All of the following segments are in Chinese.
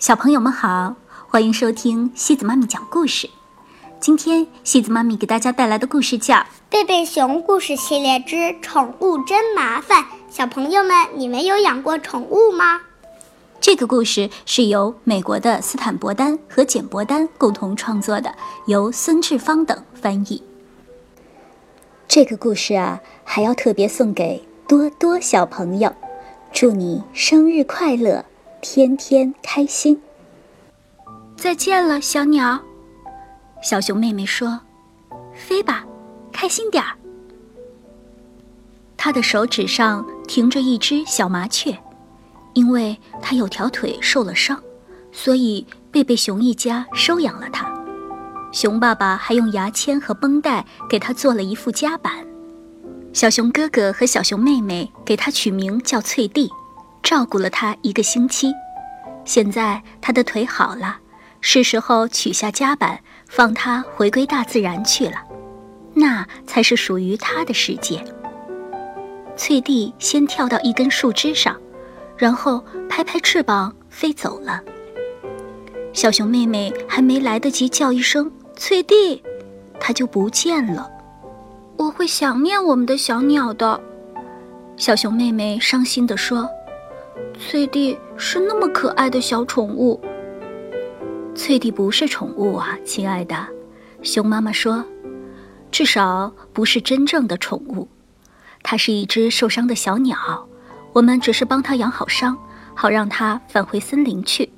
小朋友们好，欢迎收听西子妈咪讲故事。今天西子妈咪给大家带来的故事叫《贝贝熊故事系列之宠物真麻烦》。小朋友们，你们有养过宠物吗？这个故事是由美国的斯坦伯丹和简伯丹共同创作的，由孙志芳等翻译。这个故事啊，还要特别送给多多小朋友，祝你生日快乐！天天开心。再见了，小鸟。小熊妹妹说：“飞吧，开心点儿。”它的手指上停着一只小麻雀，因为它有条腿受了伤，所以贝贝熊一家收养了它。熊爸爸还用牙签和绷带给它做了一副夹板。小熊哥哥和小熊妹妹给它取名叫翠蒂。照顾了他一个星期，现在他的腿好了，是时候取下夹板，放他回归大自然去了，那才是属于他的世界。翠蒂先跳到一根树枝上，然后拍拍翅膀飞走了。小熊妹妹还没来得及叫一声“翠蒂”，它就不见了。我会想念我们的小鸟的，小熊妹妹伤心地说。翠蒂是那么可爱的小宠物。翠蒂不是宠物啊，亲爱的，熊妈妈说，至少不是真正的宠物。它是一只受伤的小鸟，我们只是帮它养好伤，好让它返回森林去。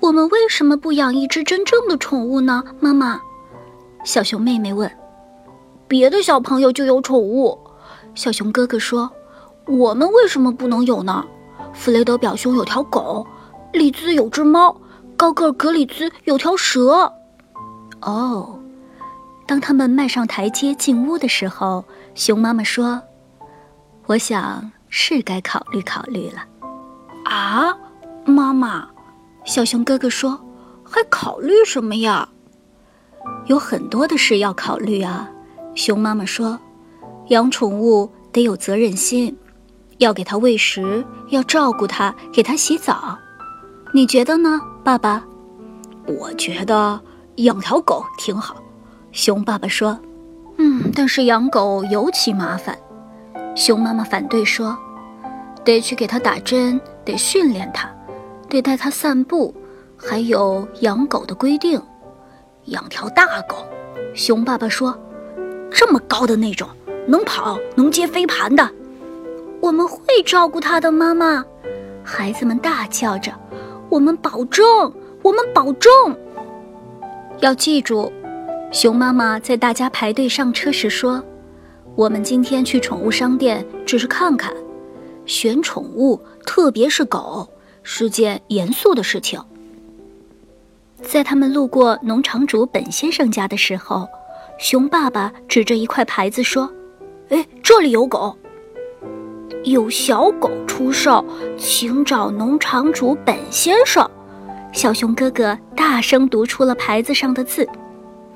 我们为什么不养一只真正的宠物呢？妈妈，小熊妹妹问。别的小朋友就有宠物，小熊哥哥说，我们为什么不能有呢？弗雷德表兄有条狗，里兹有只猫，高个格里兹有条蛇。哦，当他们迈上台阶进屋的时候，熊妈妈说：“我想是该考虑考虑了。”啊，妈妈，小熊哥哥说：“还考虑什么呀？有很多的事要考虑啊。”熊妈妈说：“养宠物得有责任心。”要给它喂食，要照顾它，给它洗澡，你觉得呢，爸爸？我觉得养条狗挺好。熊爸爸说：“嗯，但是养狗尤其麻烦。”熊妈妈反对说：“得去给它打针，得训练它，得带它散步，还有养狗的规定。养条大狗。”熊爸爸说：“这么高的那种，能跑，能接飞盘的。”我们会照顾他的，妈妈。孩子们大叫着：“我们保证，我们保证！”要记住，熊妈妈在大家排队上车时说：“我们今天去宠物商店只是看看，选宠物，特别是狗，是件严肃的事情。”在他们路过农场主本先生家的时候，熊爸爸指着一块牌子说：“哎，这里有狗。”有小狗出售，请找农场主本先生。小熊哥哥大声读出了牌子上的字。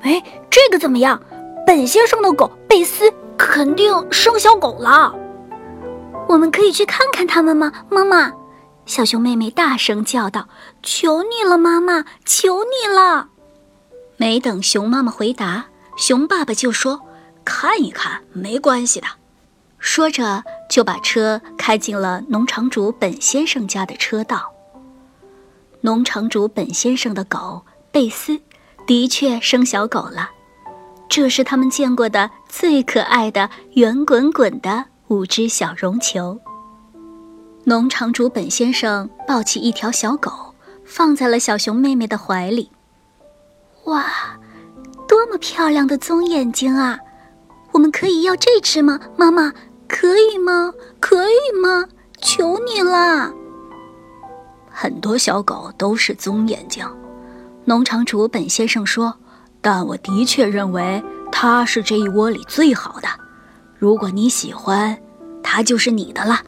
哎，这个怎么样？本先生的狗贝斯肯定生小狗了。我们可以去看看他们吗？妈妈，小熊妹妹大声叫道：“求你了，妈妈，求你了！”没等熊妈妈回答，熊爸爸就说：“看一看，没关系的。”说着，就把车开进了农场主本先生家的车道。农场主本先生的狗贝斯，的确生小狗了，这是他们见过的最可爱的圆滚滚的五只小绒球。农场主本先生抱起一条小狗，放在了小熊妹妹的怀里。哇，多么漂亮的棕眼睛啊！我们可以要这只吗，妈妈？可以吗？可以吗？求你啦！很多小狗都是棕眼睛，农场主本先生说。但我的确认为它是这一窝里最好的。如果你喜欢，它就是你的了，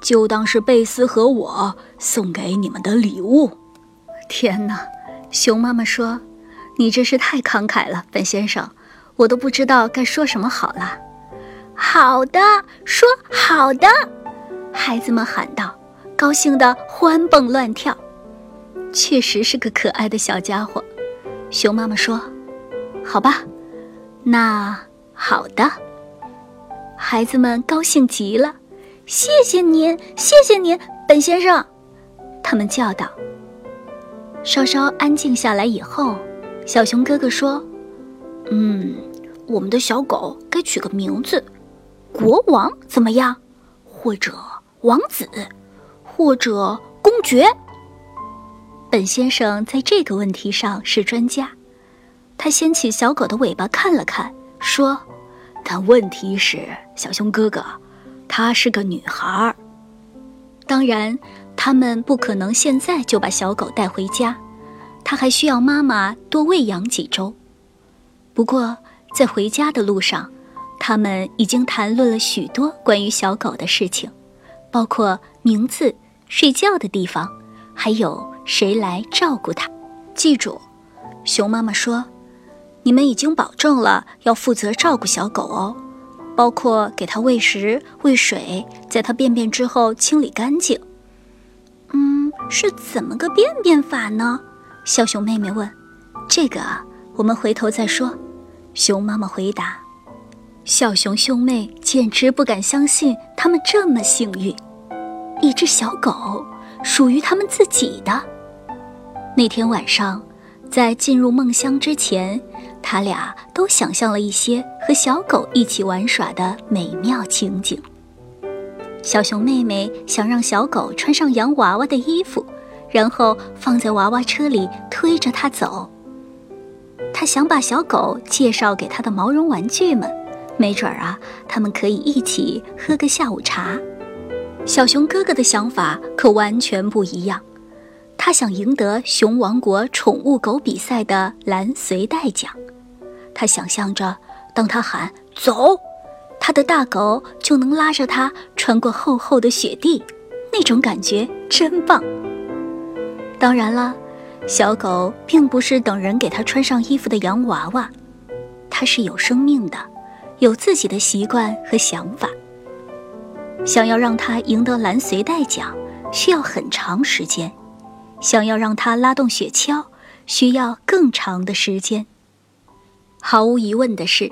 就当是贝斯和我送给你们的礼物。天哪！熊妈妈说：“你真是太慷慨了，本先生，我都不知道该说什么好了。”好的，说好的，孩子们喊道，高兴的欢蹦乱跳。确实是个可爱的小家伙。熊妈妈说：“好吧，那好的。”孩子们高兴极了，谢谢您，谢谢您，本先生。他们叫道。稍稍安静下来以后，小熊哥哥说：“嗯，我们的小狗该取个名字，国王怎么样？或者王子，或者公爵？”本先生在这个问题上是专家，他掀起小狗的尾巴看了看，说。但问题是，小熊哥哥，她是个女孩儿。当然，他们不可能现在就把小狗带回家，它还需要妈妈多喂养几周。不过，在回家的路上，他们已经谈论了许多关于小狗的事情，包括名字、睡觉的地方，还有谁来照顾它。记住，熊妈妈说。你们已经保证了要负责照顾小狗哦，包括给它喂食、喂水，在它便便之后清理干净。嗯，是怎么个便便法呢？小熊妹妹问。这个我们回头再说。熊妈妈回答。小熊兄妹简直不敢相信，他们这么幸运，一只小狗属于他们自己的。那天晚上，在进入梦乡之前。他俩都想象了一些和小狗一起玩耍的美妙情景。小熊妹妹想让小狗穿上洋娃娃的衣服，然后放在娃娃车里推着它走。她想把小狗介绍给她的毛绒玩具们，没准儿啊，他们可以一起喝个下午茶。小熊哥哥的想法可完全不一样，他想赢得熊王国宠物狗比赛的蓝随带奖。他想象着，当他喊“走”，他的大狗就能拉着他穿过厚厚的雪地，那种感觉真棒。当然了，小狗并不是等人给它穿上衣服的洋娃娃，它是有生命的，有自己的习惯和想法。想要让它赢得蓝随带奖，需要很长时间；想要让它拉动雪橇，需要更长的时间。毫无疑问的是，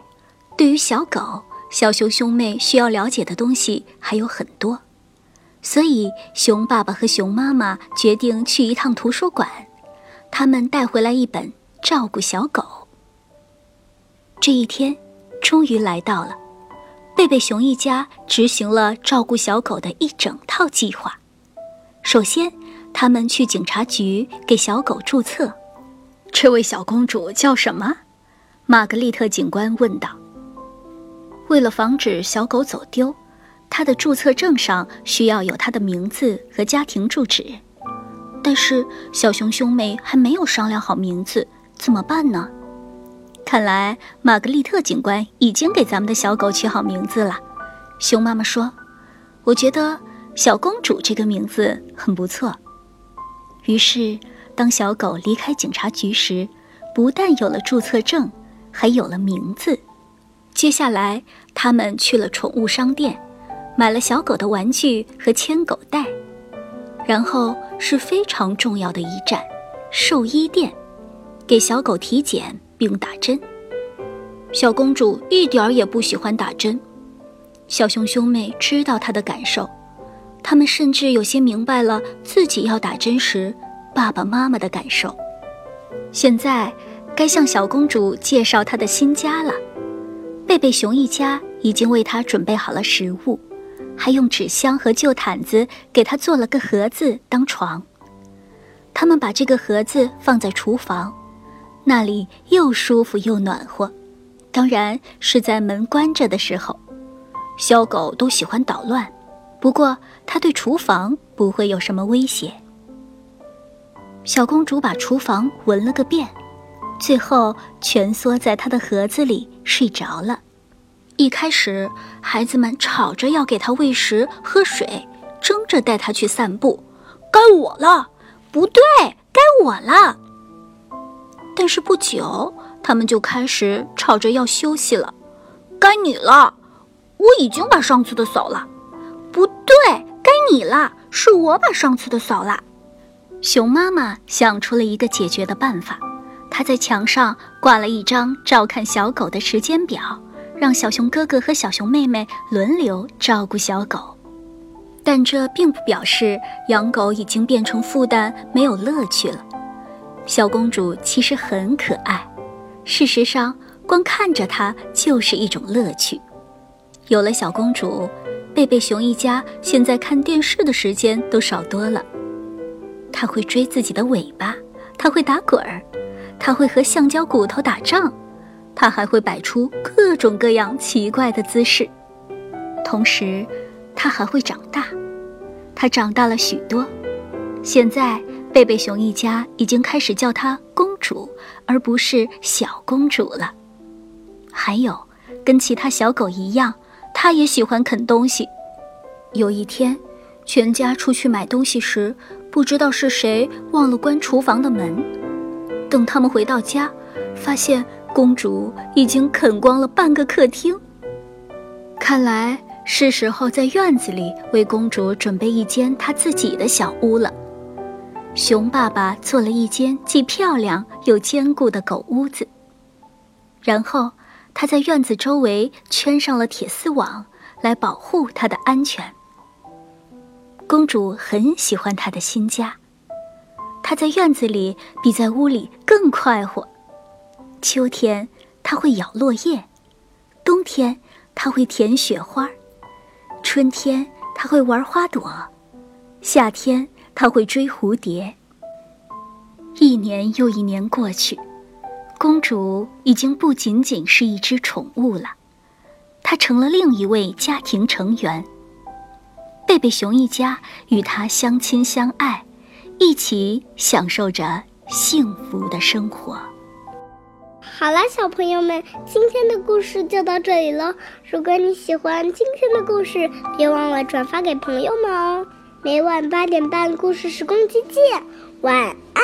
对于小狗，小熊兄妹需要了解的东西还有很多，所以熊爸爸和熊妈妈决定去一趟图书馆。他们带回来一本《照顾小狗》。这一天终于来到了，贝贝熊一家执行了照顾小狗的一整套计划。首先，他们去警察局给小狗注册。这位小公主叫什么？玛格丽特警官问道：“为了防止小狗走丢，它的注册证上需要有它的名字和家庭住址。但是小熊兄妹还没有商量好名字，怎么办呢？看来玛格丽特警官已经给咱们的小狗取好名字了。”熊妈妈说：“我觉得小公主这个名字很不错。”于是，当小狗离开警察局时，不但有了注册证。还有了名字。接下来，他们去了宠物商店，买了小狗的玩具和牵狗带，然后是非常重要的一站——兽医店，给小狗体检并打针。小公主一点儿也不喜欢打针，小熊兄妹知道她的感受，他们甚至有些明白了自己要打针时爸爸妈妈的感受。现在。该向小公主介绍她的新家了。贝贝熊一家已经为她准备好了食物，还用纸箱和旧毯子给她做了个盒子当床。他们把这个盒子放在厨房，那里又舒服又暖和。当然是在门关着的时候。小狗都喜欢捣乱，不过它对厨房不会有什么威胁。小公主把厨房闻了个遍。最后蜷缩在他的盒子里睡着了。一开始，孩子们吵着要给他喂食、喝水，争着带他去散步。该我了，不对，该我了。但是不久，他们就开始吵着要休息了。该你了，我已经把上次的扫了。不对，该你了，是我把上次的扫了。熊妈妈想出了一个解决的办法，她在墙上挂了一张照看小狗的时间表，让小熊哥哥和小熊妹妹轮流照顾小狗。但这并不表示养狗已经变成负担，没有乐趣了。小公主其实很可爱，事实上，光看着她就是一种乐趣。有了小公主，贝贝熊一家现在看电视的时间都少多了。它会追自己的尾巴，它会打滚儿，它会和橡胶骨头打仗，它还会摆出各种各样奇怪的姿势。同时，它还会长大，它长大了许多。现在，贝贝熊一家已经开始叫她公主，而不是小公主了。还有，跟其他小狗一样。它也喜欢啃东西。有一天，全家出去买东西时，不知道是谁忘了关厨房的门。等他们回到家，发现公主已经啃光了半个客厅。看来是时候在院子里为公主准备一间她自己的小屋了。熊爸爸做了一间既漂亮又坚固的狗屋子，然后。他在院子周围圈上了铁丝网，来保护它的安全。公主很喜欢她的新家，她在院子里比在屋里更快活。秋天，它会咬落叶；冬天，它会舔雪花；春天，它会玩花朵；夏天，它会追蝴蝶。一年又一年过去。公主已经不仅仅是一只宠物了，她成了另一位家庭成员。贝贝熊一家与她相亲相爱，一起享受着幸福的生活。好了，小朋友们，今天的故事就到这里了。如果你喜欢今天的故事，别忘了转发给朋友们哦。每晚八点半，故事时光机见，晚安。